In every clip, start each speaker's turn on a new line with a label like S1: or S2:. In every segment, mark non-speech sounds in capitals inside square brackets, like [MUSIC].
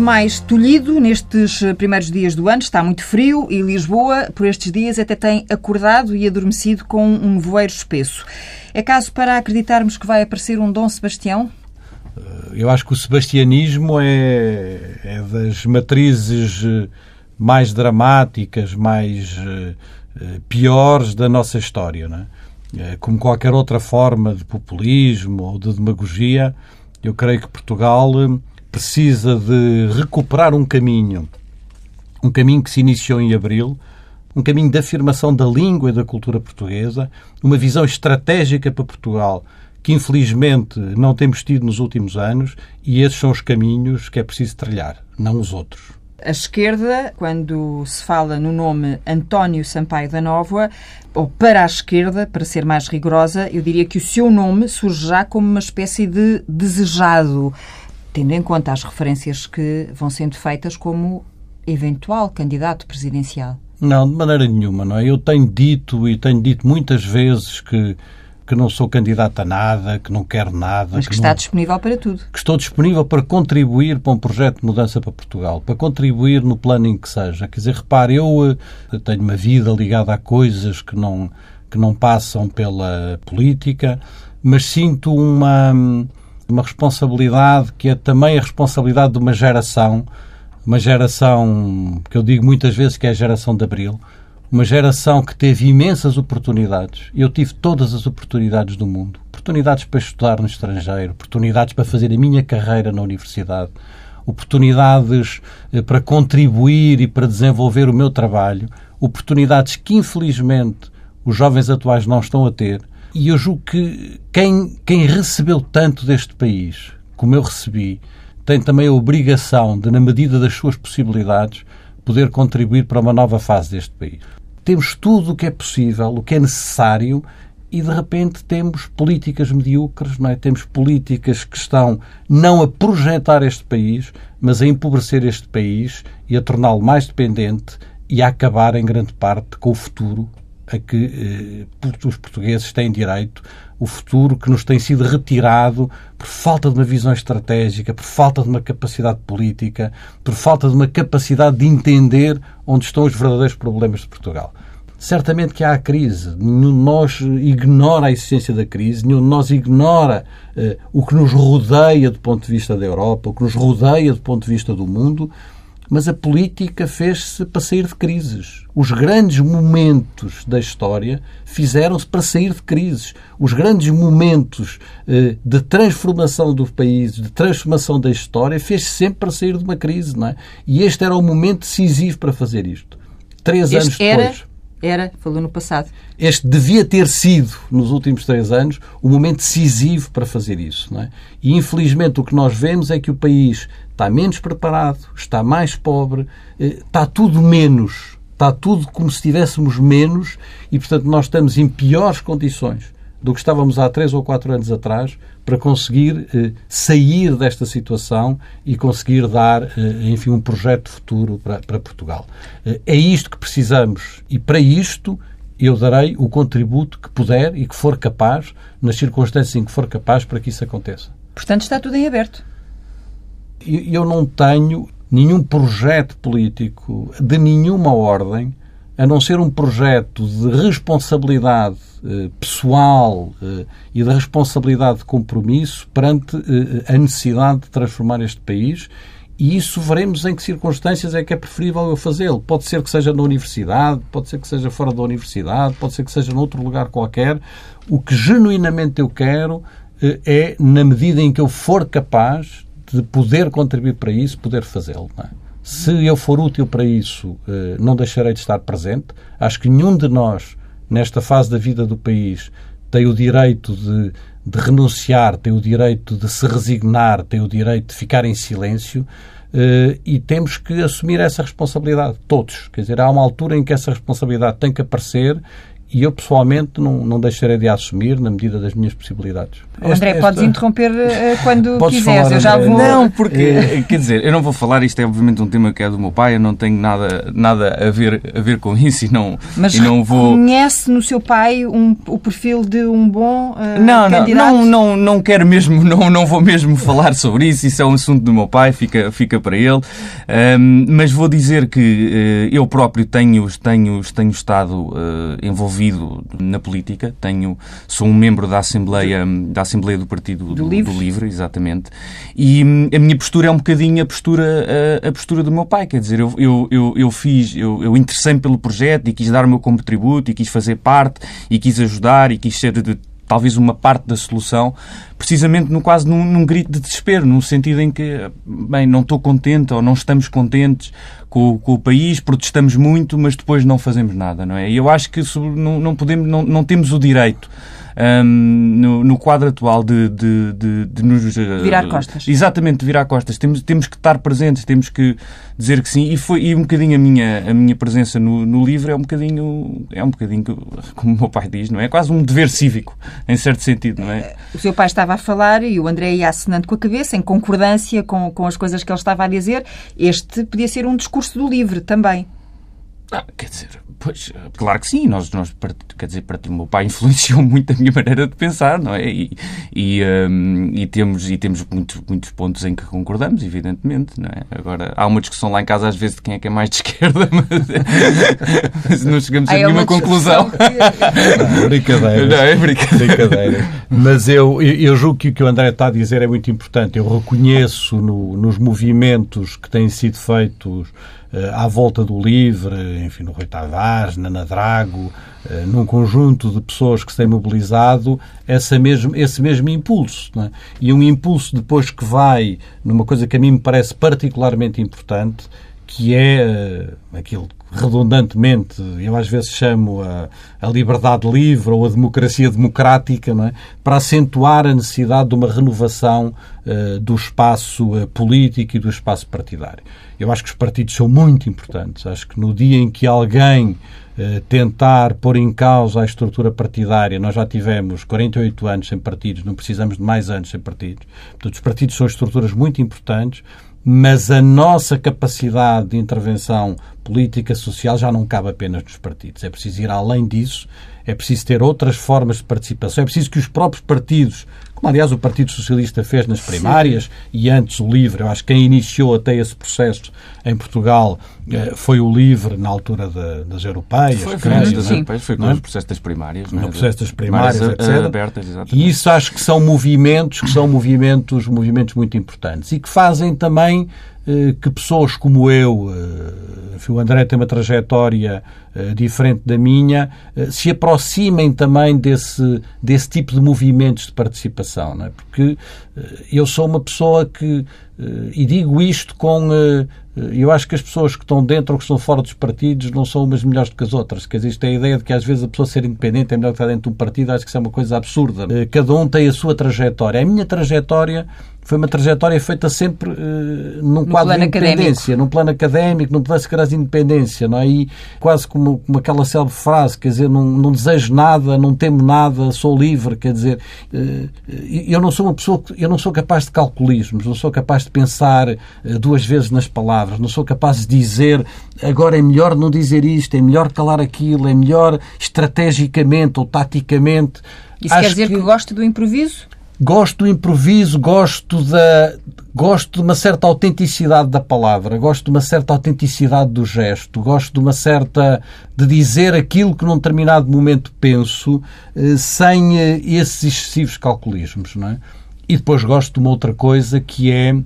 S1: mais tolhido nestes primeiros dias do ano, está muito frio e Lisboa, por estes dias, até tem acordado e adormecido com um nevoeiro espesso. É caso para acreditarmos que vai aparecer um Dom Sebastião?
S2: Eu acho que o sebastianismo é, é das matrizes eh, mais dramáticas, mais piores da nossa história. Não é? Como qualquer outra forma de populismo ou de demagogia, eu creio que Portugal precisa de recuperar um caminho, um caminho que se iniciou em abril, um caminho de afirmação da língua e da cultura portuguesa, uma visão estratégica para Portugal que infelizmente não temos tido nos últimos anos e esses são os caminhos que é preciso trilhar, não os outros.
S1: A esquerda, quando se fala no nome António Sampaio da Nova, ou para a esquerda, para ser mais rigorosa, eu diria que o seu nome surge já como uma espécie de desejado tendo em conta as referências que vão sendo feitas como eventual candidato presidencial?
S2: Não, de maneira nenhuma, não é? Eu tenho dito e tenho dito muitas vezes que que não sou candidato a nada, que não quero nada.
S1: Mas que,
S2: que
S1: está
S2: não...
S1: disponível para tudo.
S2: Que estou disponível para contribuir para um projeto de mudança para Portugal, para contribuir no plano em que seja. Quer dizer, repare, eu, eu tenho uma vida ligada a coisas que não, que não passam pela política, mas sinto uma uma responsabilidade que é também a responsabilidade de uma geração, uma geração que eu digo muitas vezes que é a geração de Abril, uma geração que teve imensas oportunidades. Eu tive todas as oportunidades do mundo. Oportunidades para estudar no estrangeiro, oportunidades para fazer a minha carreira na universidade, oportunidades eh, para contribuir e para desenvolver o meu trabalho, oportunidades que infelizmente os jovens atuais não estão a ter e eu julgo que quem, quem recebeu tanto deste país, como eu recebi, tem também a obrigação de, na medida das suas possibilidades, poder contribuir para uma nova fase deste país. Temos tudo o que é possível, o que é necessário, e de repente temos políticas medíocres, não é? temos políticas que estão não a projetar este país, mas a empobrecer este país e a torná-lo mais dependente e a acabar em grande parte com o futuro a que eh, os portugueses têm direito, o futuro que nos tem sido retirado por falta de uma visão estratégica, por falta de uma capacidade política, por falta de uma capacidade de entender onde estão os verdadeiros problemas de Portugal. Certamente que há a crise, nenhum de nós ignora a essência da crise, nenhum de nós ignora eh, o que nos rodeia do ponto de vista da Europa, o que nos rodeia do ponto de vista do mundo, mas a política fez-se para sair de crises. Os grandes momentos da história fizeram-se para sair de crises. Os grandes momentos eh, de transformação do país, de transformação da história, fez-se sempre para sair de uma crise, não é? E este era o momento decisivo para fazer isto. Três
S1: este
S2: anos depois.
S1: Era, era, falou no passado.
S2: Este devia ter sido, nos últimos três anos, o momento decisivo para fazer isso. Não é? E, infelizmente, o que nós vemos é que o país está menos preparado, está mais pobre, eh, está tudo menos, está tudo como se tivéssemos menos e, portanto, nós estamos em piores condições do que estávamos há três ou quatro anos atrás para conseguir eh, sair desta situação e conseguir dar, eh, enfim, um projeto de futuro para, para Portugal. É isto que precisamos e, para isto, eu darei o contributo que puder e que for capaz, nas circunstâncias em que for capaz, para que isso aconteça.
S1: Portanto, está tudo em aberto
S2: eu não tenho nenhum projeto político de nenhuma ordem, a não ser um projeto de responsabilidade eh, pessoal eh, e de responsabilidade de compromisso perante eh, a necessidade de transformar este país. E isso veremos em que circunstâncias é que é preferível eu fazê-lo. Pode ser que seja na universidade, pode ser que seja fora da universidade, pode ser que seja noutro lugar qualquer. O que genuinamente eu quero é, na medida em que eu for capaz de poder contribuir para isso, poder fazê-lo. É? Se eu for útil para isso, eh, não deixarei de estar presente. Acho que nenhum de nós, nesta fase da vida do país, tem o direito de, de renunciar, tem o direito de se resignar, tem o direito de ficar em silêncio. Uh, e temos que assumir essa responsabilidade, todos. Quer dizer, há uma altura em que essa responsabilidade tem que aparecer e eu pessoalmente não, não deixarei de assumir na medida das minhas possibilidades.
S1: André, esta, podes interromper uh, quando [LAUGHS]
S2: Podes
S1: quiseres.
S2: Falar,
S1: eu já vou...
S3: Não, porque, é. quer dizer, eu não vou falar, isto é obviamente um tema que é do meu pai, eu não tenho nada, nada a, ver, a ver com isso e não,
S1: Mas
S3: e não vou.
S1: conhece no seu pai um, o perfil de um bom uh,
S3: não,
S1: candidato?
S3: Não, não, não quero mesmo, [LAUGHS] não, não vou mesmo falar sobre isso, isso é um assunto do meu pai, fica, fica para ele. Um, mas vou dizer que uh, eu próprio tenho, tenho, tenho estado uh, envolvido na política, tenho, sou um membro da Assembleia, da Assembleia do Partido do, do, Livre. do Livre, exatamente, e hum, a minha postura é um bocadinho a postura, a, a postura do meu pai, quer dizer, eu, eu, eu, eu fiz, eu, eu interessei-me pelo projeto e quis dar o meu contributo e quis fazer parte e quis ajudar e quis ser de, talvez uma parte da solução, precisamente no quase num, num, grito de desespero, no sentido em que, bem, não estou contente ou não estamos contentes com, com, o país, protestamos muito, mas depois não fazemos nada, não é? E eu acho que não, não podemos, não, não temos o direito um, no, no, quadro atual de, de, de, de nos.
S1: Uh, virar costas.
S3: Exatamente, de virar costas. Temos, temos que estar presentes, temos que dizer que sim. E, foi, e um bocadinho a minha, a minha presença no, no livro é um bocadinho, é um bocadinho, [LAUGHS] como o meu pai diz, não é? é quase um dever cívico, em certo sentido, não é?
S1: O seu pai estava a falar e o André ia assinando com a cabeça, em concordância com, com as coisas que ele estava a dizer. Este podia ser um discurso do livro também.
S3: Ah, quer dizer, pois, claro que sim. Nós, nós, quer dizer, para o meu pai [LAUGHS] influenciou muito a minha maneira de pensar, não é? E, e, um, e temos, e temos muitos, muitos pontos em que concordamos, evidentemente, não é? Agora, há uma discussão lá em casa às vezes de quem é que é mais de [LAUGHS] esquerda, mas, mas não chegamos a nenhuma conclusão.
S2: Não, brincadeira.
S3: Não, é brincadeira.
S2: brincadeira. Mas eu, eu julgo que o que o André está a dizer é muito importante. Eu reconheço no, nos movimentos que têm sido feitos à volta do Livre, enfim, no Rui Tavares, na Nadrago, eh, num conjunto de pessoas que se têm mobilizado, essa mesmo, esse mesmo impulso. É? E um impulso depois que vai numa coisa que a mim me parece particularmente importante, que é uh, aquilo redundantemente, eu às vezes chamo a, a, liberdade livre ou a democracia democrática, é? para acentuar a necessidade de uma renovação uh, do espaço uh, político e do espaço partidário. Eu acho que os partidos são muito importantes. Acho que no dia em que alguém uh, tentar pôr em causa a estrutura partidária, nós já tivemos 48 anos sem partidos, não precisamos de mais anos sem partidos. Portanto, os partidos são estruturas muito importantes mas a nossa capacidade de intervenção política, social, já não cabe apenas nos partidos. É preciso ir além disso, é preciso ter outras formas de participação, é preciso que os próprios partidos como aliás o Partido Socialista fez nas primárias Sim. e antes o LIVRE. Eu acho que quem iniciou até esse processo em Portugal eh, foi o LIVRE na altura de, das europeias.
S3: Foi, foi, das europeias, foi com é? o processo das primárias.
S2: No é? processo das primárias, primárias
S3: etc. Abertas.
S2: E isso acho que são movimentos que são movimentos, movimentos muito importantes e que fazem também eh, que pessoas como eu, eh, o André tem uma trajetória diferente da minha, se aproximem também desse, desse tipo de movimentos de participação. Não é? Porque eu sou uma pessoa que, e digo isto com. Eu acho que as pessoas que estão dentro ou que estão fora dos partidos não são umas melhores do que as outras. Quer dizer, isto é a ideia de que às vezes a pessoa ser independente é melhor que estar dentro de um partido, acho que isso é uma coisa absurda. Cada um tem a sua trajetória. A minha trajetória foi uma trajetória feita sempre uh, num no quadro de independência, académico. num plano académico, num plano de independência, não é? E quase como, como aquela célebre frase, quer dizer, não, não desejo nada, não temo nada, sou livre, quer dizer, uh, eu não sou uma pessoa, eu não sou capaz de calculismos, não sou capaz de pensar uh, duas vezes nas palavras, não sou capaz de dizer agora é melhor não dizer isto, é melhor calar aquilo, é melhor estrategicamente ou taticamente.
S1: Isso Acho quer dizer que, que gosta do improviso?
S2: Gosto do improviso, gosto da gosto de uma certa autenticidade da palavra, gosto de uma certa autenticidade do gesto, gosto de uma certa de dizer aquilo que num determinado momento penso, eh, sem eh, esses excessivos calculismos, não é? E depois gosto de uma outra coisa que é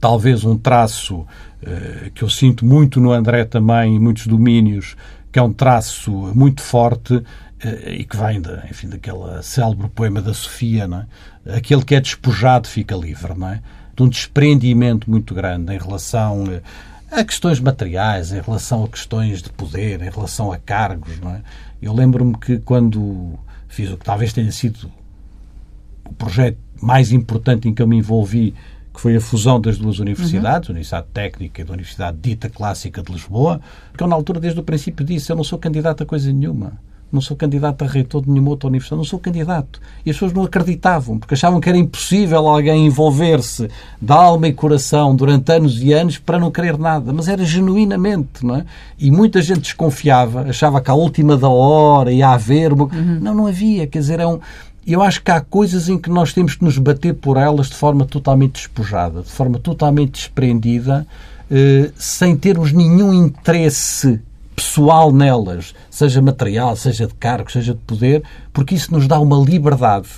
S2: talvez um traço eh, que eu sinto muito no André também, em muitos domínios, que é um traço muito forte eh, e que vem, de, enfim, daquele célebre poema da Sofia, não é? Aquele que é despojado fica livre, não é? De um desprendimento muito grande em relação eh, a questões materiais, em relação a questões de poder, em relação a cargos, não é? Eu lembro-me que quando fiz o que talvez tenha sido o projeto mais importante em que eu me envolvi, que foi a fusão das duas universidades, uhum. a Universidade Técnica e a Universidade Dita Clássica de Lisboa, porque eu, na altura, desde o princípio, disse: eu não sou candidato a coisa nenhuma não sou candidato a reitor de nenhuma outra universidade, não sou candidato. E as pessoas não acreditavam, porque achavam que era impossível alguém envolver-se de alma e coração durante anos e anos para não querer nada. Mas era genuinamente, não é? E muita gente desconfiava, achava que à última da hora ia haver. Uma... Uhum. Não, não havia. Quer dizer, é um eu acho que há coisas em que nós temos que nos bater por elas de forma totalmente despojada, de forma totalmente desprendida, eh, sem termos nenhum interesse pessoal nelas, seja material, seja de cargo, seja de poder, porque isso nos dá uma liberdade,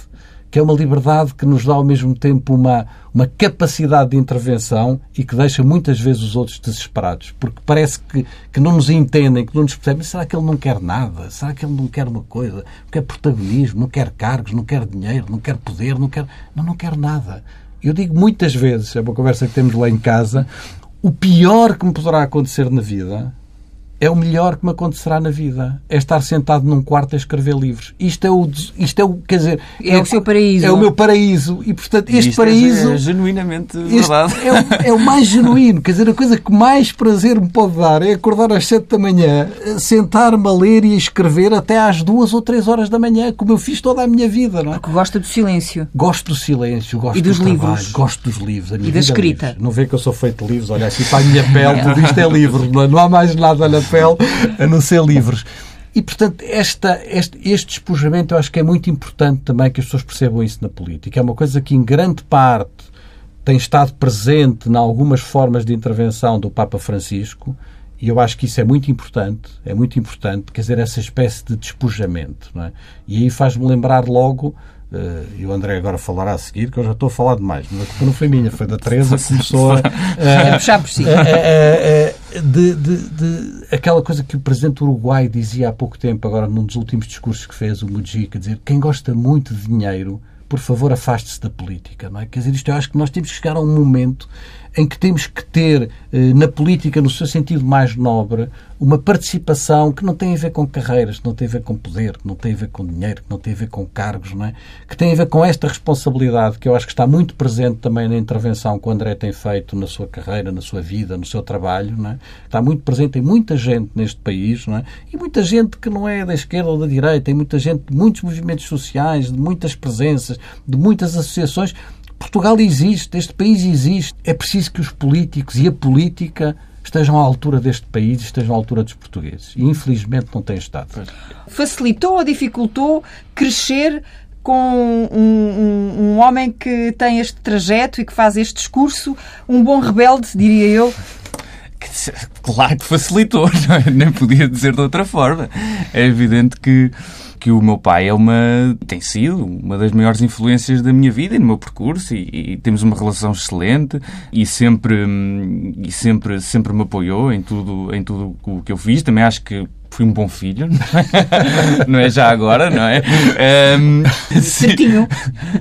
S2: que é uma liberdade que nos dá ao mesmo tempo uma, uma capacidade de intervenção e que deixa muitas vezes os outros desesperados, porque parece que, que não nos entendem, que não nos percebem. Será que ele não quer nada? Será que ele não quer uma coisa? Não quer protagonismo, não quer cargos, não quer dinheiro, não quer poder, não quer. Não, não quer nada. Eu digo muitas vezes, é uma conversa que temos lá em casa, o pior que me poderá acontecer na vida é o melhor que me acontecerá na vida. É estar sentado num quarto a escrever livros. Isto é o, isto é o quer dizer,
S1: é, é o seu paraíso.
S2: É o meu paraíso. E, portanto, este
S3: isto
S2: paraíso...
S3: É, é genuinamente verdade.
S2: É o, é o, mais genuíno. Quer dizer, a coisa que mais prazer me pode dar é acordar às sete da manhã, sentar-me a ler e a escrever até às duas ou três horas da manhã, como eu fiz toda a minha vida, não é?
S1: Porque gosta do silêncio.
S2: Gosto do silêncio, gosto
S1: e dos
S2: do
S1: livros.
S2: trabalho, gosto dos livros.
S1: e da escrita.
S2: Livros. Não vê que eu sou feito de livros, olha assim para a minha pele, [LAUGHS] tudo isto é livro, não, é? não há mais nada na pele a não ser livros. E, portanto, esta, este, este despojamento eu acho que é muito importante também que as pessoas percebam isso na política. É uma coisa que, em grande parte, tem estado presente em algumas formas de intervenção do Papa Francisco, e eu acho que isso é muito importante, é muito importante, quer dizer, essa espécie de despojamento. É? E aí faz-me lembrar logo Uh, e o André agora falará a seguir, que eu já estou a falar demais, mas a culpa não foi minha, foi da Teresa que começou a, [LAUGHS]
S1: a, puxar por si.
S2: de, de, de, aquela coisa que o Presidente do Uruguai dizia há pouco tempo, agora num dos últimos discursos que fez, o Mujica, dizer quem gosta muito de dinheiro, por favor, afaste-se da política. Não é? Quer dizer, isto eu acho que nós temos que chegar a um momento em que temos que ter eh, na política, no seu sentido mais nobre, uma participação que não tem a ver com carreiras, que não tem a ver com poder, que não tem a ver com dinheiro, que não tem a ver com cargos, não é? que tem a ver com esta responsabilidade que eu acho que está muito presente também na intervenção que o André tem feito na sua carreira, na sua vida, no seu trabalho. Não é? Está muito presente em muita gente neste país não é? e muita gente que não é da esquerda ou da direita, tem muita gente de muitos movimentos sociais, de muitas presenças, de muitas associações Portugal existe, este país existe. É preciso que os políticos e a política estejam à altura deste país, estejam à altura dos portugueses. E infelizmente não têm estado.
S1: Facilitou ou dificultou crescer com um, um, um, homem que tem este trajeto e que faz este discurso, um bom rebelde, diria eu?
S3: Claro que facilitou, [LAUGHS] é? nem podia dizer de outra forma. É evidente que que o meu pai é uma tem sido uma das maiores influências da minha vida e no meu percurso e, e temos uma relação excelente e sempre e sempre sempre me apoiou em tudo em tudo o que eu fiz. Também acho que fui um bom filho, não é, [LAUGHS] já agora, não é? Um, [LAUGHS]
S1: certinho.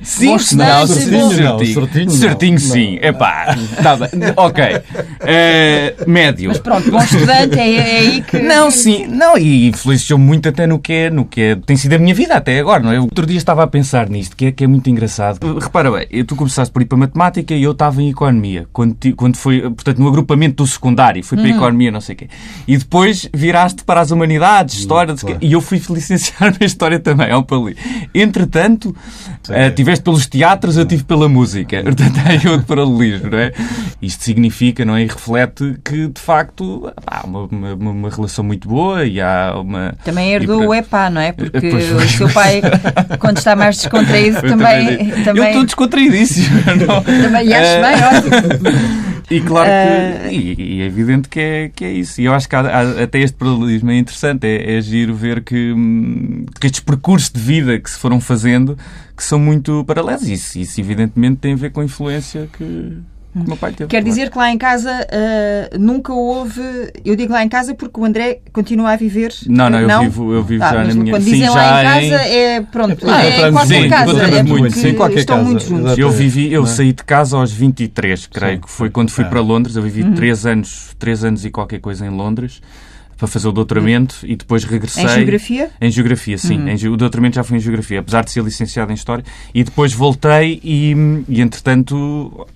S3: Sim, bom não, certinho, certinho, certinho, certinho sim. É pá, tá bem. Ok. Uh, médio.
S1: Mas pronto, bom estudante, é, é aí que.
S3: Não, sim, não, e influenciou muito até no que é, no que é, tem sido a minha vida até agora, não é? Outro dia estava a pensar nisto, que é, que é muito engraçado. Repara bem, tu começaste por ir para matemática e eu estava em economia, quando, quando foi, portanto, no agrupamento do secundário, fui para uhum. economia, não sei o quê. E depois viraste para as humanidades, história, claro. e eu fui [LAUGHS] licenciar na história também, ao Pali. Entretanto, uh, tiveste pelos teatros, eu tive pela música. [LAUGHS] Portanto, há outro paralelismo, não é? Isto significa, não é? E reflete que, de facto, há uma, uma, uma relação muito boa e há uma...
S1: Também herdou para... o EPA, não é? Porque [LAUGHS] pois, o seu pai, quando está mais descontraído, também,
S3: também... também... Eu estou descontraídíssimo.
S1: também acho uh... bem, ótimo.
S3: E claro que. Uh... E, e, é evidente que é, que é isso. E eu acho que há, há, até este paralelismo é interessante. É, é giro ver que, hum, que estes percursos de vida que se foram fazendo que são muito paralelos. Isso, isso evidentemente tem a ver com a influência que o meu pai teve.
S1: Quer dizer que lá em casa uh, nunca houve. Eu digo lá em casa porque o André continua a viver.
S3: Não, não, eu não? vivo, eu vivo ah, já na minha
S1: Quando dizem
S3: sim,
S1: lá em casa, em... é pronto.
S2: Ah,
S1: é, é
S2: quase
S1: sim, casa.
S2: É muito, sim, qualquer
S1: estão
S2: casa.
S1: muito juntos.
S3: Eu vivi, eu é? saí de casa aos 23, creio sim, que foi quando fui é. para Londres. Eu vivi uhum. 3 anos, 3 anos e qualquer coisa em Londres para fazer o doutoramento e depois regressei. Em
S1: Geografia?
S3: Em Geografia, sim. Uhum. Em, o doutoramento já foi em Geografia, apesar de ser licenciado em História. E depois voltei e, e entretanto,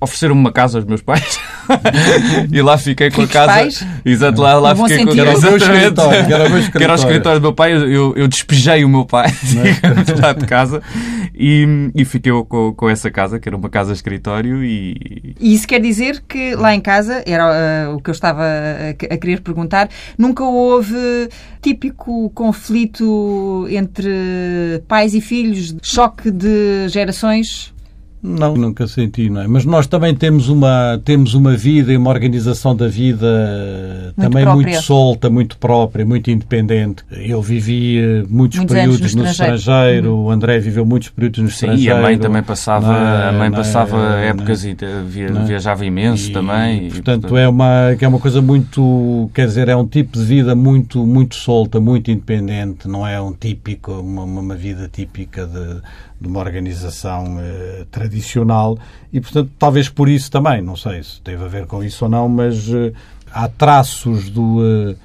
S3: ofereceram-me uma casa aos meus pais [LAUGHS] e lá fiquei com a casa.
S1: Pais?
S3: Exato, lá, lá fiquei com a casa.
S2: Era o meu escritório, era o meu
S3: Que era o escritório do meu pai, eu, eu despejei o meu pai digamos, [LAUGHS] lá de casa e, e fiquei com, com essa casa, que era uma casa-escritório e,
S1: E isso quer dizer que lá em casa, era ah, o que eu estava a, a querer perguntar, nunca houve típico conflito entre pais e filhos, choque de gerações?
S2: Não, nunca senti, não é? Mas nós também temos uma, temos uma vida e uma organização da vida
S1: Muito
S2: também
S1: própria.
S2: muito solta, muito própria, muito independente. Eu vivi eh, muitos,
S1: Muitos
S2: períodos
S1: no
S2: no
S1: estrangeiro.
S2: estrangeiro, o André viveu muitos períodos no
S3: sim, e
S2: estrangeiro.
S3: a mãe também passava,
S2: é?
S3: a mãe
S2: é?
S3: passava
S2: é?
S3: épocas e via- viajava imenso
S2: E,
S3: também. e,
S2: portanto, é uma, é uma coisa muito, quer dizer, é um tipo de vida muito, muito solta, muito independente, não é um típico, uma, uma vida típica de, de uma organização eh, tradicional e, portanto, talvez por isso também, não sei se teve a ver com isso ou não, mas eh, há traços do, eh,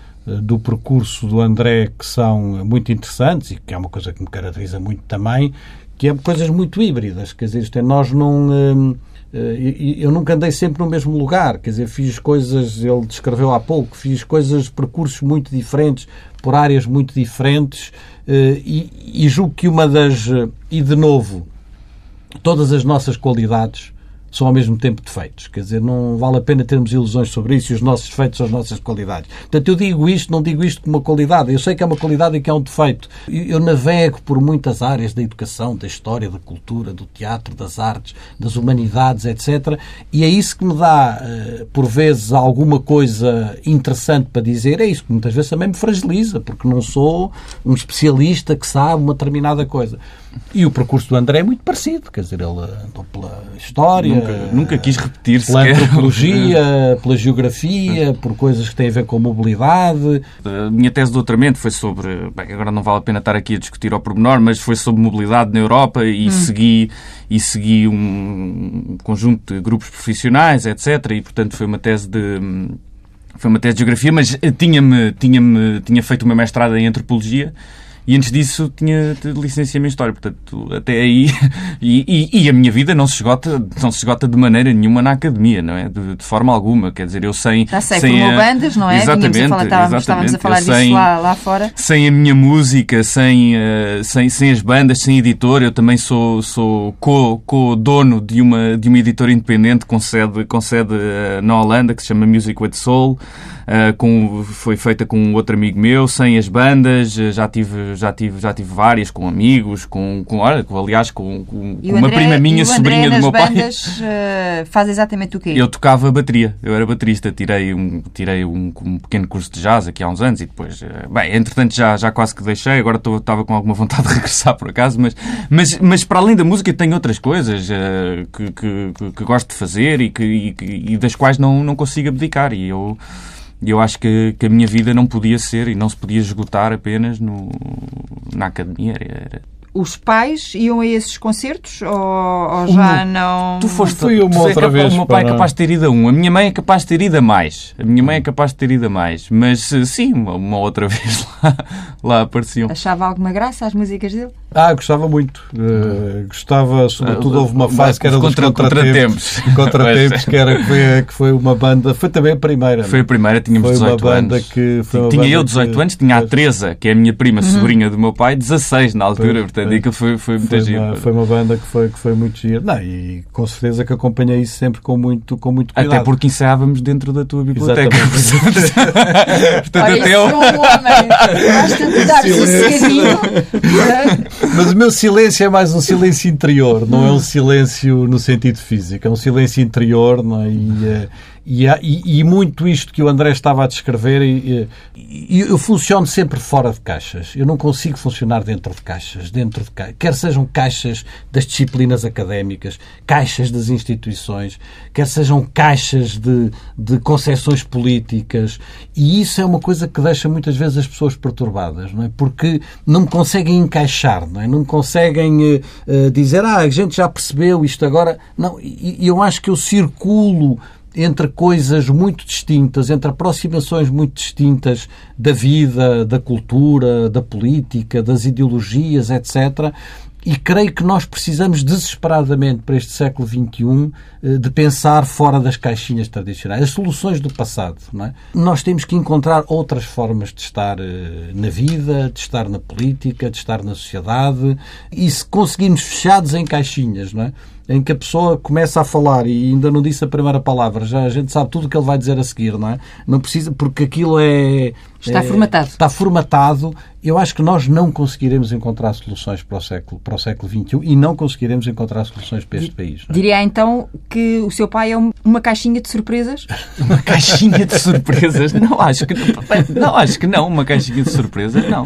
S2: do percurso do André que são muito interessantes e que é uma coisa que me caracteriza muito também, que é coisas muito híbridas, quer dizer, isto é, nós não... eh, eu nunca andei sempre no mesmo lugar, quer dizer, fiz coisas, ele descreveu há pouco, fiz coisas, percursos muito diferentes, por áreas muito diferentes, eh, e, e julgo que uma das. eh, E de novo, todas as nossas qualidades são ao mesmo tempo defeitos. Quer dizer, não vale a pena termos ilusões sobre isso e os nossos defeitos são as nossas qualidades. Portanto, eu digo isto, não digo isto como uma qualidade. Eu sei que é uma qualidade e que é um defeito. Eu navego por muitas áreas da educação, da história, da cultura, do teatro, das artes, das humanidades, etc. E é isso que me dá, eh, por vezes, alguma coisa interessante para dizer. É isso que muitas vezes também me fragiliza, porque não sou um especialista que sabe uma determinada coisa. E o percurso do André é muito parecido, quer dizer, ele andou pela história,
S3: Nunca, nunca quis repetir
S2: pela antropologia, [LAUGHS] pela geografia, por coisas que têm a ver com mobilidade.
S3: A minha tese de doutoramento foi sobre. Bem, agora não vale a pena estar aqui a discutir ao pormenor, mas foi sobre mobilidade na Europa e segui e segui um conjunto de grupos profissionais, etc. E portanto foi uma tese de foi uma tese de geografia, mas tinha-me tinha-me tinha feito o meu mestrado em antropologia. E antes disso tinha licenciamento em História, portanto, até aí. [LAUGHS] E, e- e a minha vida não se, esgota, não se esgota de maneira nenhuma na academia, não é? De, de forma alguma. Quer dizer, eu sem.
S1: Já sei,
S3: sem
S1: formou
S3: a-
S1: bandas, não é? Tínhamos a
S3: Exatamente,
S1: falar- estávamos, estávamos a
S3: exatamente.
S1: falar disso
S3: sem-
S1: lá, lá fora.
S3: sem a minha música, sem, eh, sem, sem as bandas, sem editor, eu também sou, sou co- co-dono de, uma, de uma editora independente com sede, com sede eh, na Holanda, que se chama Music with Soul. Eh, com, foi feita com outro amigo meu, sem as bandas, eh, já tive, já tive, já tive várias com amigos, com, com, olha, aliás, com, com, uma
S1: André-
S3: prima minha, sobrinha do meu pai.
S1: bandas eh, faz exatamente o quê?
S3: Eu tocava bateria, eu era baterista, tirei um, tirei um, um pequeno curso de jazz aqui há uns anos e depois, eh, bem, entretanto já, já quase que deixei, agora estou- estava com alguma vontade de [LAUGHS] regressar por acaso, mas, mas, mas para além da música tenho outras coisas que, que, que- que gosto de fazer e, que, e, e das quais não, não consigo abdicar e eu, eu acho que, que a minha vida não podia ser e não se podia esgotar apenas no, na academia, era- era,
S1: Os pais iam a esses concertos ou, ou já
S3: meu-
S1: não...
S3: Tu foste
S2: Fui uma
S3: tu é
S2: outra
S3: capaz-
S2: vez
S3: O meu pai é
S2: para-
S3: capaz de ter ido a um. A minha mãe é capaz de ter ido a mais. A minha mãe é capaz de ter ido a mais. Mas eh, sim, uma, uma outra [LAUGHS] vez lá, lá apareciam.
S1: Achava alguma graça às músicas dele?
S2: Ah, gostava muito. Eh, gostava, sobretudo,
S3: Ah,
S2: houve uma
S3: os
S2: fase que era dos
S3: contra-
S2: contratempos.
S3: contratempos. [LAUGHS]
S2: Contratempos, que, era, que, foi, que foi uma banda. Foi também a primeira.
S3: Foi a
S2: não?
S3: primeira, tínhamos
S2: Foi uma
S3: 18
S2: banda
S3: anos.
S2: que- foi uma
S3: tinha
S2: banda
S3: eu 18
S2: que-
S3: anos, tinha a. Teresa, que é a minha prima sobrinha do meu pai, 16 na altura.
S2: Pois,
S3: portanto, aquilo foi, foi muito
S2: Foi
S3: giro.
S2: uma, foi uma banda que foi, que foi muito gira. Não, e com certeza que acompanhei isso sempre com muito, com muito cuidado.
S3: Até porque ensaiávamos dentro da tua biblioteca. [LAUGHS] Portanto,
S1: Olha,
S3: até eu...
S1: é um homem. Basta de dar sossegadinho. [LAUGHS]
S2: Mas o meu silêncio é mais um silêncio interior, não é um silêncio no sentido físico, é um silêncio interior não é? e, eh, e, e- e muito isto que o André estava a descrever, e, e eu funciono sempre fora de caixas, eu não consigo funcionar dentro de caixas, dentro de ca... quer sejam caixas das disciplinas académicas, caixas das instituições, quer sejam caixas de, de concepções políticas, e isso é uma coisa que deixa muitas vezes as pessoas perturbadas, não é? Porque não conseguem encaixar, não é? Não conseguem eh, dizer, ah, a gente já percebeu isto agora. Não, e eu acho que eu circulo entre coisas muito distintas, entre aproximações muito distintas da vida, da cultura, da política, das ideologias, etc. E creio que nós precisamos desesperadamente para este século XXI eh, de pensar fora das caixinhas tradicionais, as soluções do passado. Não é? Nós temos que encontrar outras formas de estar eh, na vida, de estar na política, de estar na sociedade e se conseguirmos fechados em caixinhas, não é? em que a pessoa começa a falar e ainda não disse a primeira palavra, já a gente sabe tudo o que ele vai dizer a seguir, não é? Não precisa, porque aquilo é.
S1: Está
S2: é,
S1: formatado.
S2: Está formatado. Eu acho que nós não conseguiremos encontrar soluções para o século, para o século XXI e não conseguiremos encontrar soluções para este país.
S1: É? Diria então que o seu pai é uma caixinha de surpresas? [LAUGHS]
S3: uma caixinha de surpresas? [LAUGHS] Não, acho que não. Não, acho que não. Uma caixinha de surpresas, não.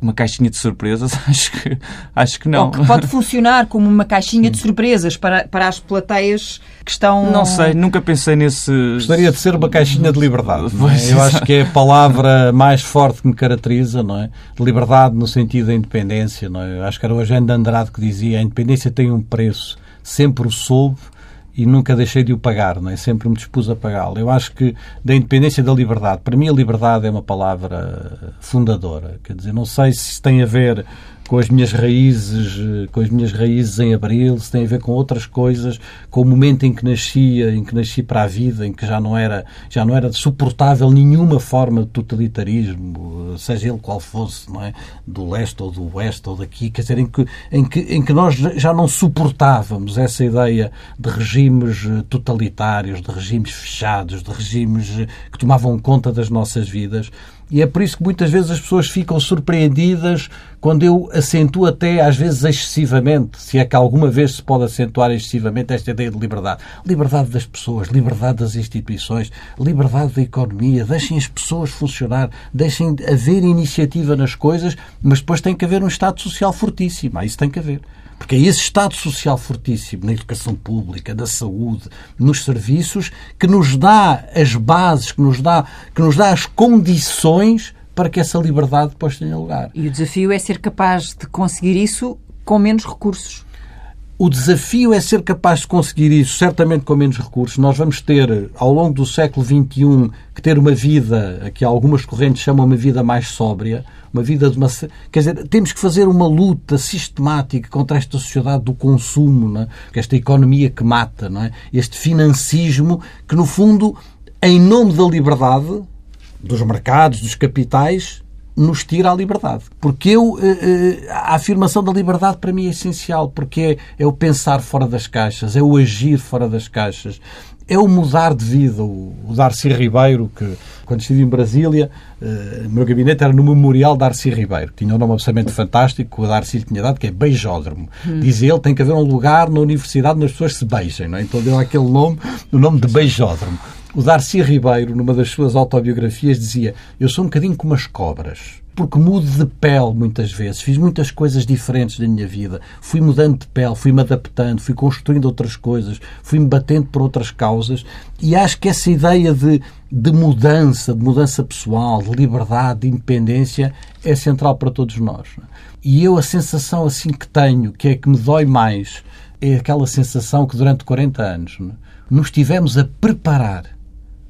S3: Uma caixinha de surpresas, [LAUGHS] acho que, acho que não.
S1: Ou que pode funcionar como uma caixinha de surpresas para, para as plateias que estão.
S3: Não sei, nunca pensei nesse.
S2: Gostaria de ser uma caixinha de liberdade. É? Eu acho que é a palavra mais forte que me caracteriza, não é? Liberdade no sentido da independência, não é? Acho que era o de Andrade que dizia a independência tem um preço, sempre o soube e nunca deixei de o pagar, não é? sempre me dispus a pagá-lo. Eu acho que da independência da liberdade, para mim a liberdade é uma palavra fundadora. Quer dizer, não sei se tem a ver com as minhas raízes, com as minhas raízes em Abril, se tem a ver com outras coisas, com o momento em que nascia, em que nasci para a vida, em que já não era, já não era suportável nenhuma forma de totalitarismo, seja ele qual fosse, não é? Do leste ou do oeste ou daqui, quer dizer, em que, em que, em que nós já não suportávamos essa ideia de regimes totalitários, de regimes fechados, de regimes que tomavam conta das nossas vidas. E é por isso que muitas vezes as pessoas ficam surpreendidas quando eu acentuo até, às vezes, excessivamente, se é que alguma vez se pode acentuar excessivamente esta ideia de liberdade. Liberdade das pessoas, liberdade das instituições, liberdade da economia. Deixem as pessoas funcionar, deixem haver iniciativa nas coisas, mas depois tem que haver um Estado social fortíssimo. Isso tem que haver. Porque é esse Estado social fortíssimo na educação pública, na saúde, nos serviços, que nos dá as bases, que nos dá, que nos dá as condições para que essa liberdade depois tenha lugar.
S1: E o desafio é ser capaz de conseguir isso com menos recursos.
S2: O desafio é ser capaz de conseguir isso, certamente com menos recursos. Nós vamos ter, ao longo do século XXI, que ter uma vida, que algumas correntes chamam uma vida mais sóbria, uma vida de uma. Quer dizer, temos que fazer uma luta sistemática contra esta sociedade do consumo, é? esta economia que mata, é? este financismo que, no fundo, em nome da liberdade, dos mercados, dos capitais, nos tira a liberdade. Porque eu, eh, eh, a afirmação da liberdade para mim é essencial, porque é, é o pensar fora das caixas, é o agir fora das caixas, é o mudar de vida. O, Darcy Ribeiro, que quando estive em Brasília, uh, o meu gabinete era no Memorial Darcy Ribeiro, que tinha um nome absolutamente fantástico, que o Darcy lhe tinha dado, que é Beijódromo. Hum. Diz ele, tem que haver um lugar na universidade onde as pessoas se beijem, não é? Então deu aquele nome, o nome de Beijódromo. O Darcy Ribeiro, numa das suas autobiografias, dizia: Eu sou um bocadinho como as cobras porque mudo de pele muitas vezes. Fiz muitas coisas diferentes na minha vida. Fui mudando de pele, fui-me adaptando, fui construindo outras coisas, fui-me batendo por outras causas. E acho que essa ideia de, de mudança, de mudança pessoal, de liberdade, de independência, é central para todos nós. E eu a sensação assim que tenho, que é que me dói mais, é aquela sensação que durante 40 anos nos tivemos a preparar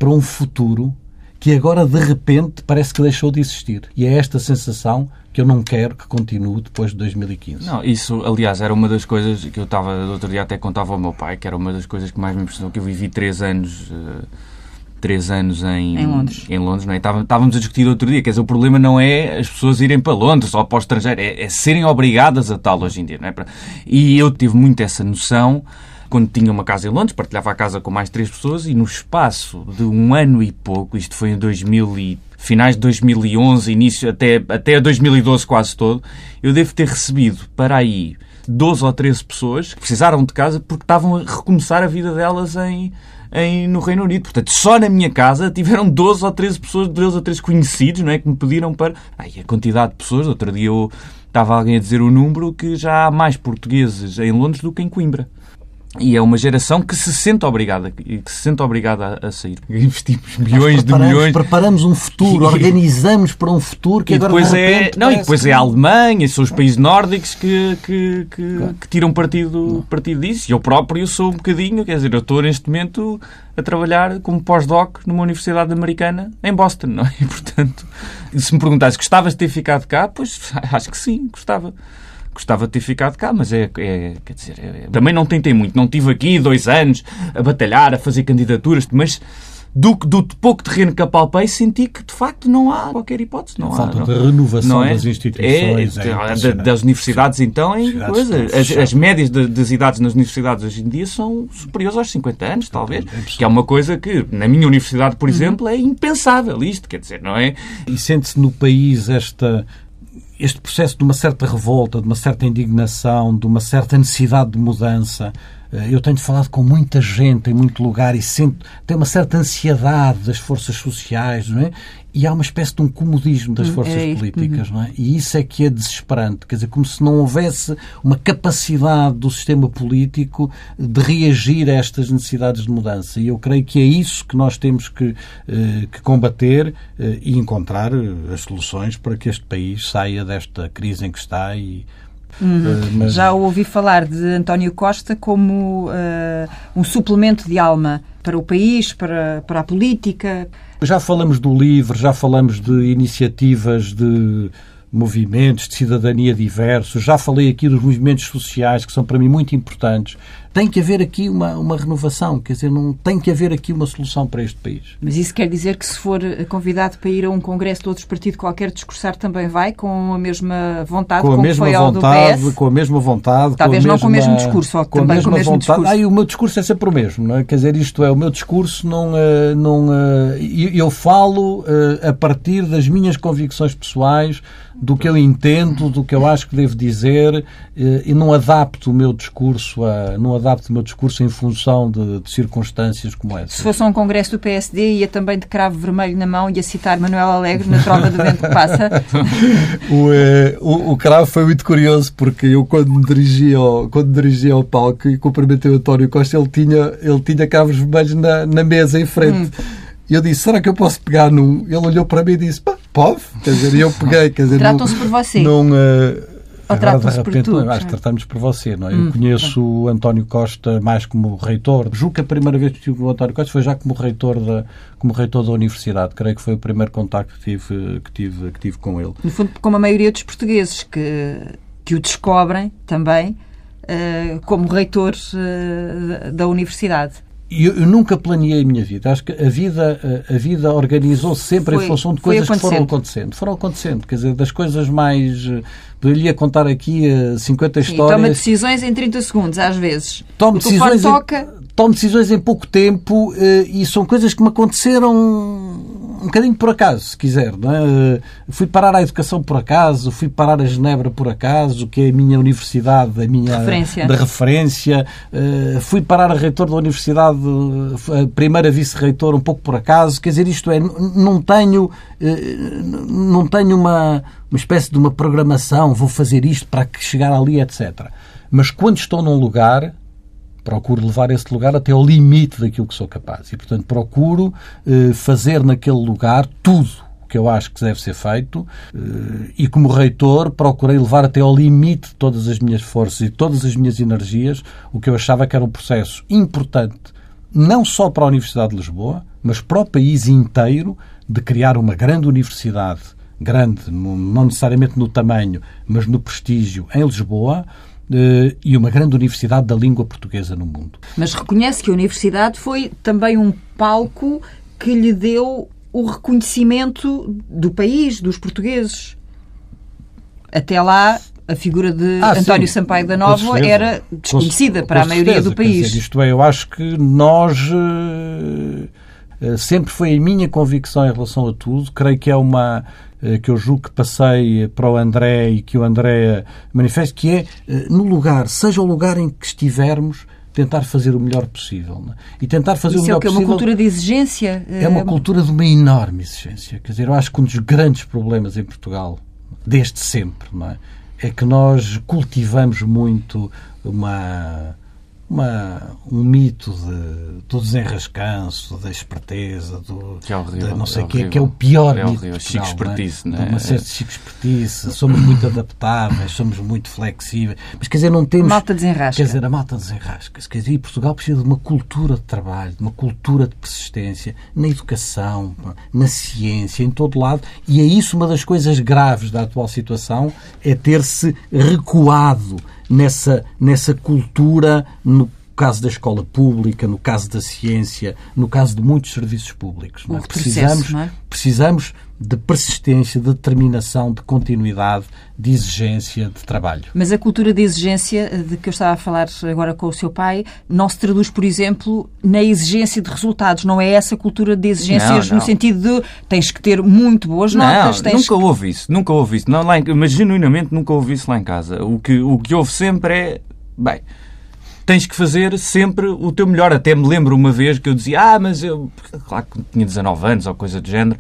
S2: para um futuro que agora de repente parece que deixou de existir. E é esta sensação que eu não quero que continue depois de 2015.
S3: Não, isso, aliás, era uma das coisas que eu estava, outro dia até contava ao meu pai, que era uma das coisas que mais me impressionou, que eu vivi três anos. Uh, três anos em,
S1: em Londres.
S3: Em Londres não é? Estávamos a discutir outro dia, quer dizer, o problema não é as pessoas irem para Londres ou para o estrangeiro, é, é serem obrigadas a tal hoje em dia. Não é? E eu tive muito essa noção quando tinha uma casa em Londres, partilhava a casa com mais três pessoas e no espaço de um ano e pouco, isto foi em 2000 e, finais de 2011, início até, até 2012 quase todo, eu devo ter recebido para aí 12 ou 13 pessoas que precisaram de casa porque estavam a recomeçar a vida delas em, em, no Reino Unido. Portanto, só na minha casa tiveram 12 ou 13 pessoas, 12 ou 13 conhecidos, não é? Que me pediram para. Ai, a quantidade de pessoas, outro dia eu estava alguém a dizer o número que já há mais portugueses em Londres do que em Coimbra. E é uma geração que se sente obrigada, que se sente obrigada a, a sair. Investimos milhões de milhões.
S2: Preparamos um futuro, [LAUGHS] organizamos para um futuro que
S3: e
S2: agora
S3: depois de é Não, e depois que... é a Alemanha, são os países nórdicos que, que, que, claro. que tiram partido, partido disso. E eu próprio sou um bocadinho, quer dizer, eu estou neste momento a trabalhar como pós-doc numa universidade americana em Boston, não é? [LAUGHS] E, portanto, se me perguntasse, gostavas de ter ficado cá? Pois [LAUGHS] acho que sim, gostava gostava de ter ficado cá, mas é, é quer dizer, é, também não tentei muito. Não tive aqui dois anos a batalhar, a fazer candidaturas, mas do, do pouco terreno que apalpei, senti que de facto não há qualquer hipótese. Não
S2: falta
S3: há,
S2: de renovação é? das instituições.
S3: É, é das universidades, então, é coisa. As, as, médias de, das idades nas universidades hoje em dia são superiores aos 50 anos, talvez. Que é uma coisa que, na minha universidade, por uhum. exemplo, é impensável isto, quer dizer, não é?
S2: E sente-se no país esta este processo de uma certa revolta, de uma certa indignação, de uma certa necessidade de mudança, eu tenho falado com muita gente em muito lugar e sinto, tem uma certa ansiedade das forças sociais, não é? E há uma espécie de um comodismo das hum, forças é políticas, uhum. não é? E isso é que é desesperante, quer dizer, como se não houvesse uma capacidade do sistema político de reagir a estas necessidades de mudança. E eu creio que é isso que nós temos que, eh, que combater eh, e encontrar as soluções para que este país saia desta crise em que está e
S1: Uhum. Uh, mas... Já ouvi falar de António Costa como uh, um suplemento de alma para o país, para, para a política.
S2: Já falamos do LIVRE, já falamos de iniciativas de movimentos de cidadania diversos, já falei aqui dos movimentos sociais que são para mim muito importantes tem que haver aqui uma, uma renovação, quer dizer, não tem que haver aqui uma solução para este país.
S1: Mas isso quer dizer que se for convidado para ir a um congresso de outros partidos qualquer discursar também vai com a mesma vontade
S2: com a mesma vontade, Com a mesma vontade.
S1: Talvez não com o mesmo discurso, ou com também a mesma com o mesmo vontade. discurso.
S2: Ah, o meu discurso é sempre o mesmo, não é? Quer dizer, isto é, o meu discurso não... Eh, não eh, eu falo eh, a partir das minhas convicções pessoais, do que eu entendo, do que eu acho que devo dizer e não adapto o meu discurso a... Não adapto o meu discurso em função de, de circunstâncias como essa.
S1: Se fosse um congresso do PSD, ia também de cravo vermelho na mão e a citar Manuel Alegre na trova do vento que passa? [LAUGHS]
S2: o, eh, o, o, cravo foi muito curioso porque eu quando me dirigi ao, quando dirigi ao palco e cumprimentei o António Costa, ele tinha, ele tinha cravos vermelhos na, na mesa em frente. Hum. E eu disse, será que eu posso pegar num? Ele olhou para mim e disse, pode. Quer dizer, eu peguei.
S1: Tratam-se por você.
S2: Num, uh,
S1: ou tratam-se por tu?
S2: Acho que tratamos por você, não é? Hum, eu conheço o António Costa mais como reitor. Julgo que a primeira vez que estive com o António Costa foi já como reitor da, como reitor da universidade. Creio que foi o primeiro contacto que tive, que tive, que tive com ele.
S1: No fundo, como a maioria dos portugueses que, que o descobrem também uh, como reitor uh, da universidade
S2: eu, eu, nunca planeei a minha vida. Acho que a vida, a, vida organizou-se sempre foi, em função de coisas que foram acontecendo. Foram acontecendo. Quer dizer, das coisas mais. Eu lhe ia contar aqui 50 Sim, histórias.
S1: Toma decisões em 30 segundos, às vezes.
S2: Toma decisões, toca... em, tomo decisões em pouco tempo eh, e são coisas que me aconteceram um bocadinho por acaso, se quiser. Não é? Fui parar à educação por acaso, fui parar a Genebra por acaso, que é a minha universidade, a minha
S1: referência.
S2: da referência. Fui parar a reitor da universidade, a primeira vice-reitor, um pouco por acaso. Quer dizer, isto é, não tenho, não tenho uma, uma espécie de uma programação, vou fazer isto para chegar ali, etc. Mas quando estou num lugar, procuro levar esse lugar até ao limite daquilo que sou capaz. E, portanto, procuro eh, fazer naquele lugar tudo o que eu acho que deve ser feito eh, e, como reitor, procurei levar até ao limite todas as minhas forças e todas as minhas energias o que eu achava que era um processo importante, não só para a Universidade de Lisboa, mas para o país inteiro, de criar uma grande universidade, grande, não necessariamente no tamanho, mas no prestígio, em Lisboa, eh, e uma grande universidade da língua portuguesa no mundo.
S1: Mas reconhece que a universidade foi também um palco que lhe deu o reconhecimento do país, dos portugueses. Até lá, a figura de ah, António sim, Sampaio da Nova era desconhecida para a maioria do país.
S2: Dizer, isto é, eu acho que nós. Uh, sempre foi a minha convicção em relação a tudo. Creio que é uma eh, que eu julgo que passei para o André e que o André manifesta, que é, eh, no lugar, seja o lugar em que estivermos, tentar fazer o melhor possível. É? E tentar fazer
S1: Isso
S2: o melhor
S1: é o que
S2: possível.
S1: É uma cultura de exigência?
S2: É uma cultura de uma enorme exigência. Quer dizer, eu acho que um dos grandes problemas em Portugal, desde sempre, não é? é que nós cultivamos muito uma uma, um mito de, do desenrascanço, da esperteza, do,
S3: que é horrível,
S2: de não sei
S3: é
S2: que, que é o pior
S3: é
S2: mito.
S3: Horrível.
S2: de
S3: Chico espertice,
S2: não é?
S3: é?
S2: Uma certa chico espertice, somos muito adaptáveis, somos muito flexíveis, mas quer dizer, não temos...
S1: Malta desenrasca.
S2: Quer dizer, a malta desenrasca-se. Quer dizer, e Portugal precisa de uma cultura de trabalho, de uma cultura de persistência, na educação, na ciência, em todo lado, e é isso uma das coisas graves da atual situação, é ter-se recuado nessa, nessa cultura, no caso da escola pública, no caso da ciência, no caso de muitos serviços públicos. É?
S1: Processo,
S2: precisamos,
S1: é?
S2: precisamos de persistência, de determinação, de continuidade, de exigência, de trabalho.
S1: Mas a cultura de exigência de que eu estava a falar agora com o seu pai não se traduz, por exemplo, na exigência de resultados. Não é essa cultura de exigências
S3: Não,
S1: no
S3: não.
S1: sentido de tens que ter muito boas
S3: Não,
S1: notas, tens
S3: nunca houve isso, nunca houve isso. Não, lá em, mas genuinamente nunca houve isso lá em casa. O que, o que houve sempre é, bem, tens que fazer sempre o teu melhor. Até me lembro uma vez que eu dizia, ah, mas eu, claro que tinha 19 anos ou coisa do género,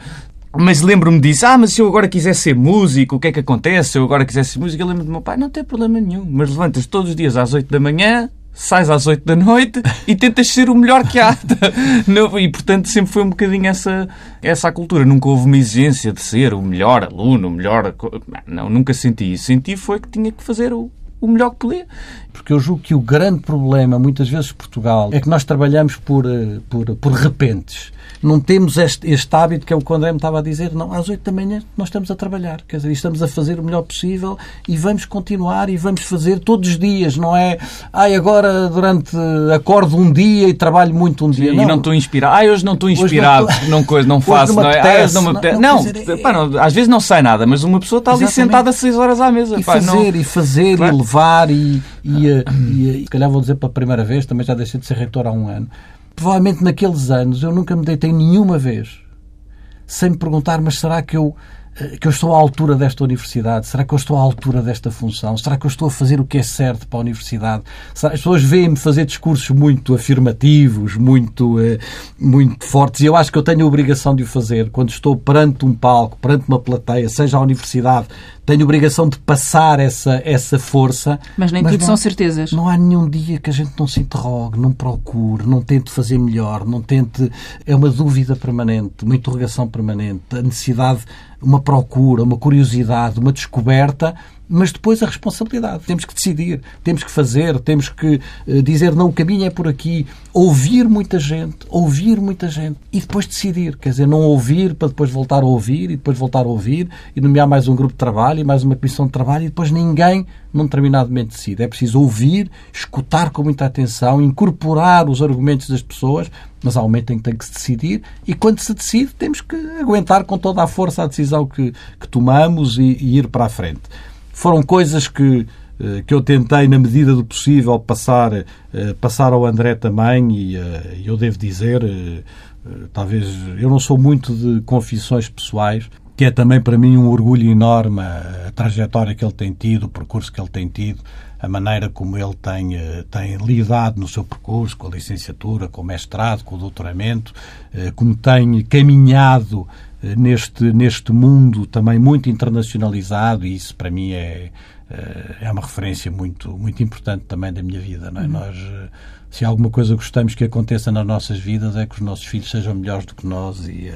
S3: mas lembro-me disso, ah, mas se eu agora quiser ser músico, o que é que acontece? Se eu agora quiser ser músico, eu lembro do meu pai, não tem problema nenhum, mas levantas todos os dias às 8 da manhã, sais às 8 da noite [LAUGHS] e tentas ser o melhor que há. [LAUGHS] E, portanto, sempre foi um bocadinho essa, essa a cultura. Nunca houve uma exigência de ser o melhor aluno, o melhor... Não, nunca senti isso. Senti foi que tinha que fazer o, o melhor que podia.
S2: Porque eu julgo que o grande problema, muitas vezes, de Portugal, é que nós trabalhamos por, eh, por, por repentes. Não temos este, este hábito que é o que o André me estava a dizer. Não, às oito da manhã nós estamos a trabalhar. Quer dizer, estamos a fazer o melhor possível e vamos continuar e vamos fazer todos os dias. Não é, ai, agora durante, acordo um dia e trabalho muito um dia.
S3: E não estou inspirado. Ah, hoje não estou
S2: não
S3: inspirado,
S2: estou-
S3: não, coisa, não faço.
S2: não
S3: Não, é? Ah, hoje não me
S2: apetece.
S3: apetece.
S2: Não,
S3: Não, pá, não, às vezes não sai nada, mas uma pessoa está ali
S2: Exatamente.
S3: sentada seis horas à mesa.
S2: E
S3: pá, não-
S2: fazer, e fazer,
S3: Claro.
S2: e levar, e, e, [CLEARS THROAT] e, eh, se calhar vou dizer pela primeira vez, também já deixei de ser reitor há um ano. Provavelmente naqueles anos eu nunca me deitei nenhuma vez sem me perguntar, mas será que eu, eh, que eu estou à altura desta universidade? Será que eu estou à altura desta função? Será que eu estou a fazer o que é certo para a universidade? Será- As pessoas veem-me fazer discursos muito afirmativos, muito, eh, muito fortes, e eu acho que eu tenho a obrigação de o fazer quando estou perante um palco, perante uma plateia, seja a universidade, tenho obrigação de passar essa, essa força.
S1: Mas nem
S2: Mas
S1: tudo
S2: não-
S1: são certezas.
S2: Não há nenhum dia que a gente não se interrogue, não procure, não tente fazer melhor, não tente. É uma dúvida permanente, uma interrogação permanente, a necessidade, uma procura, uma curiosidade, uma descoberta, mas depois a responsabilidade. Temos que decidir, temos que fazer, temos que eh, dizer não, o caminho é por aqui, ouvir muita gente, ouvir muita gente e depois decidir. Quer dizer, não ouvir para depois voltar a ouvir e depois voltar a ouvir e nomear mais um grupo de trabalho e mais uma comissão de trabalho e depois ninguém num determinado momento decide. É preciso ouvir, escutar com muita atenção, incorporar os argumentos das pessoas, mas há um momento em que tem que se decidir e quando se decide temos que aguentar com toda a força a decisão que, que tomamos e, e ir para a frente. Foram coisas que, eh, que eu tentei, na medida do possível, passar, eh, passar ao André também e eh, eu devo dizer, talvez, eu não sou muito de confissões pessoais, que é também para mim um orgulho enorme a, trajetória que ele tem tido, o percurso que ele tem tido, a maneira como ele tem, tem lidado no seu percurso, com a licenciatura, com o mestrado, com o doutoramento, como tem caminhado neste, neste mundo também muito internacionalizado e isso para mim é, eh, é uma referência muito, muito importante também da minha vida. Não é? Nós, eh, se alguma coisa gostamos que aconteça nas nossas vidas é que os nossos filhos sejam melhores do que nós e eh,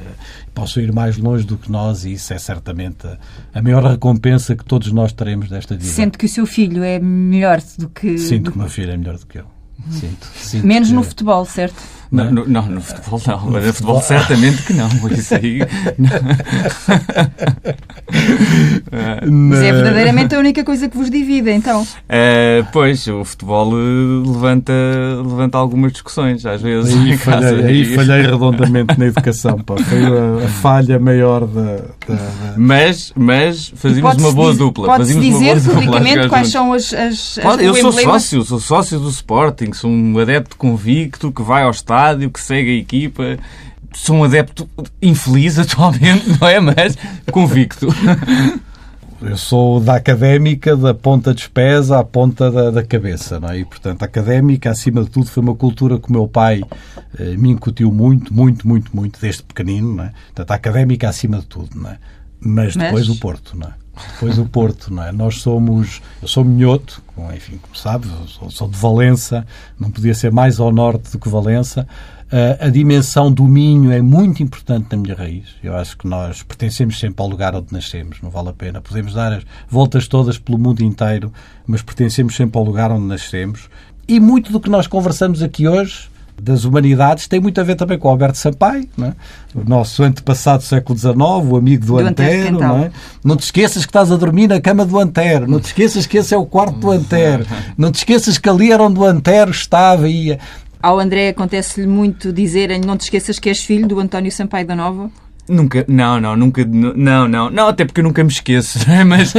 S2: possam ir mais longe do que nós e isso é certamente a, a maior recompensa que todos nós teremos desta vida.
S1: Sente que o seu filho é melhor do que.
S2: Sinto que o meu filho é melhor do que eu. Sinto, sinto
S1: Menos
S2: que-
S1: no futebol, certo?
S3: Não, no, não, no futebol não. Mas no futebol certamente que não. Isso aí. [LAUGHS]
S1: Mas é verdadeiramente a única coisa que vos divide, então.
S3: Eh, pois, o futebol eh, levanta, levanta algumas discussões, às vezes.
S2: Aí falhei, aí falhei redondamente na educação. Pá. Foi a, a falha maior da. da-
S3: Mas, mas fazíamos uma boa dupla.
S1: Pode-se
S3: Fazíamos uma boa
S1: dizer
S3: dupla,
S1: publicamente quais são as. as, as
S3: Pode, eu sou sócio, sou sócio do Sporting, sou um adepto convicto que vai ao estádio, que segue a equipa. Sou um adepto infeliz atualmente, [LAUGHS] não é? Mas convicto.
S2: Eu sou da académica, da ponta de espesa à ponta da, da cabeça, não é? E, portanto, a académica, acima de tudo, foi uma cultura que o meu pai eh, me incutiu muito, muito, muito, muito, desde pequenino, não é? Portanto, a académica acima de tudo, não é? Mas
S1: Mas-
S2: depois o Porto, não é? Depois o Porto, não é? Nós somos, eu sou minhoto, enfim, como sabe, sou, sou de Valença, não podia ser mais ao norte do que Valença. Uh, a dimensão do Minho é muito importante na minha raiz. Eu acho que nós pertencemos sempre ao lugar onde nascemos, não vale a pena. Podemos dar as voltas todas pelo mundo inteiro, mas pertencemos sempre ao lugar onde nascemos. E muito do que nós conversamos aqui hoje das humanidades tem muito a ver também com o Alberto Sampaio, não é? o nosso antepassado do século XIX, o amigo do, do Antero. Não, é? não te esqueças que estás a dormir na cama do Antero, não te esqueças que esse é o quarto do Antero, [LAUGHS] não te esqueças que ali era onde o Antero estava e ia.
S1: Ao André acontece-lhe muito dizerem não te esqueças que és filho do António Sampaio da Nova?
S3: Nunca, não, não, nunca, não, não, não, até porque eu nunca me esqueço, [LAUGHS] é? mas,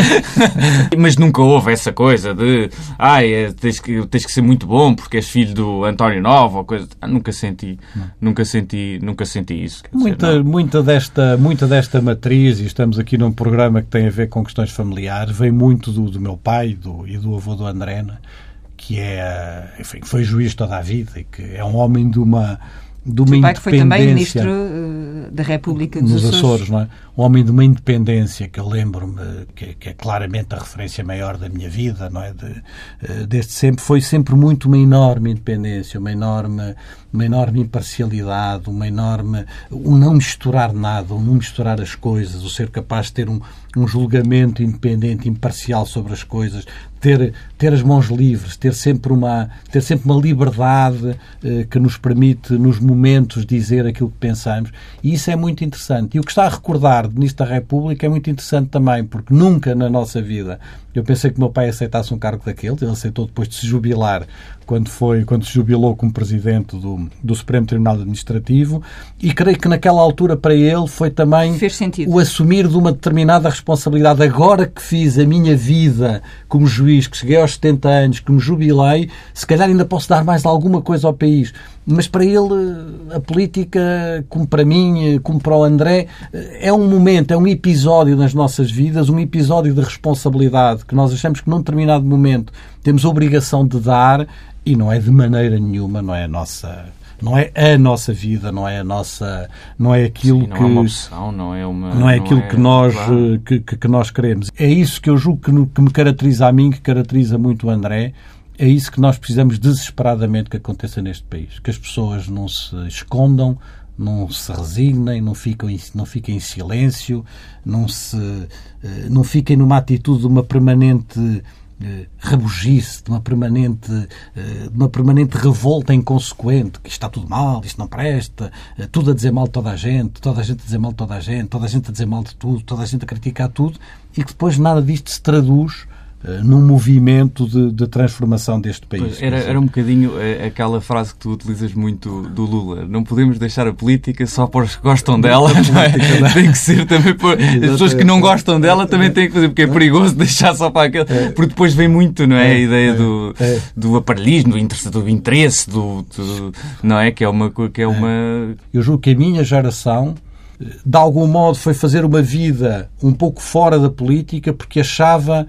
S3: [LAUGHS] mas nunca houve essa coisa de, ai, é, tens que, tens que ser muito bom porque és filho do António Novo, ou coisa, ah, nunca senti, não. nunca senti, nunca senti isso.
S2: Muita,
S3: dizer,
S2: muita desta, muita desta matriz, e estamos aqui num programa que tem a ver com questões familiares, vem muito do, do meu pai do, e do avô do Andrena, que é, enfim, foi juiz toda a vida e que é um homem de uma de uma
S1: pai que foi também ministro uh, da República dos
S2: nos
S1: Açores.
S2: Açores, não é? Um homem de uma independência que eu lembro-me que, que, é claramente a referência maior da minha vida, não é? De, uh, desde sempre foi sempre muito uma enorme independência, uma enorme uma enorme imparcialidade, uma enorme o não misturar nada, o não misturar as coisas, o ser capaz de ter um, um julgamento independente, imparcial sobre as coisas, ter, ter as mãos livres, ter sempre uma, ter sempre uma liberdade eh, que nos permite, nos momentos, dizer aquilo que pensamos. E isso é muito interessante. E o que está a recordar de Ministro da República é muito interessante também, porque nunca na nossa vida eu pensei que meu pai aceitasse um cargo daquele. Ele aceitou depois de se jubilar quando foi quando se jubilou como presidente do, do Supremo Tribunal Administrativo e creio que naquela altura para ele foi também o assumir de uma determinada responsabilidade agora que fiz a minha vida como juiz, que cheguei aos 70 anos, que me jubilei, se calhar ainda posso dar mais alguma coisa ao país. Mas para ele, a política, como para mim, como para o André, é um momento, é um episódio nas nossas vidas, um episódio de responsabilidade que nós achamos que num determinado momento temos a obrigação de dar e não é de maneira nenhuma, não é a nossa não é a nossa vida, não é a nossa, não é aquilo
S3: Sim,
S2: não
S3: que é uma opção, não é uma
S2: não é aquilo é, que nós claro. que, que, que, nós queremos. É isso que eu julgo que, que me caracteriza a mim, que caracteriza muito o André. É isso que nós precisamos desesperadamente que aconteça neste país, que as pessoas não se escondam, não se resignem, não fiquem, não fiquem em silêncio, não se eh, não fiquem numa atitude de uma permanente eh, rebugice, de uma permanente, eh, de uma permanente revolta inconsequente, que está tudo mal, isto não presta, tudo a dizer mal de toda a gente, toda a gente a dizer mal de toda a gente, toda a gente a dizer mal de tudo, toda a gente a criticar tudo, e que depois nada disto se traduz num movimento de, de, transformação deste país.
S3: Pois, era, era um bocadinho eh, aquela frase que tu utilizas muito do Lula. Não podemos deixar a política só para os que gostam dela. Não é? não. Tem que ser também por... As pessoas que não gostam dela também têm que fazer, porque é perigoso [LAUGHS] deixar só para aquele. É. Porque depois vem muito, não é? A ideia é. do, é. do aparelhismo, do interesse, do interesse, do, do, não é? Que é uma. Que é uma...
S2: Eu julgo que a minha geração de algum modo foi fazer uma vida um pouco fora da política porque achava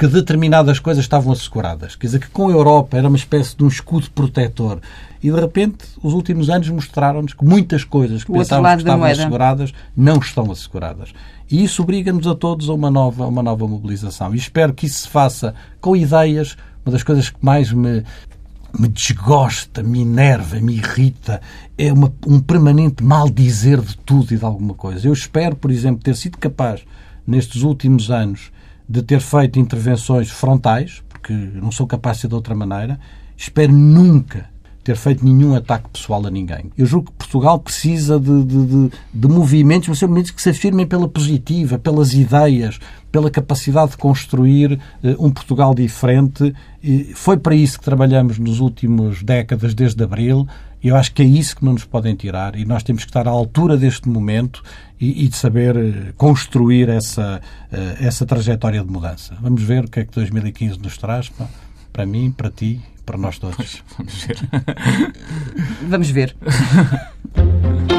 S2: que determinadas coisas estavam asseguradas. Quer dizer, que com a Europa era uma espécie de um escudo protetor. E, de repente, os últimos anos mostraram-nos que muitas coisas que pensávamos que estavam asseguradas não estão asseguradas. E isso obriga-nos a todos a uma nova, uma nova mobilização. E espero que isso se faça com ideias. Uma das coisas que mais me, me desgosta, me enerva, me irrita, é uma, um permanente mal dizer de tudo e de alguma coisa. Eu espero, por exemplo, ter sido capaz, nestes últimos anos, de ter feito intervenções frontais, porque não sou capaz de ser de outra maneira. Espero nunca ter feito nenhum ataque pessoal a ninguém. Eu julgo que Portugal precisa de, de, de, de movimentos, mas movimentos que se afirmem pela positiva, pelas ideias, pela capacidade de construir uh, um Portugal diferente. E foi para isso que trabalhamos nos últimos décadas, desde abril. Eu acho que é isso que não nos podem tirar e nós temos que estar à altura deste momento e, e de saber eh, construir essa, eh, essa trajetória de mudança. Vamos ver o que é que 2015 nos traz para, para mim, para ti, para nós todos. [LAUGHS]
S3: Vamos ver.
S1: Vamos ver. [LAUGHS]